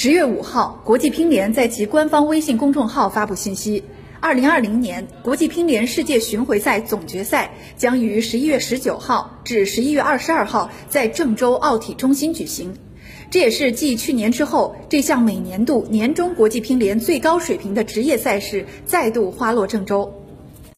十月五号，国际乒联在其官方微信公众号发布信息：二零二零年国际乒联世界巡回赛总决赛将于十一月十九号至十一月二十二号在郑州奥体中心举行。这也是继去年之后，这项每年度年中国际乒联最高水平的职业赛事再度花落郑州。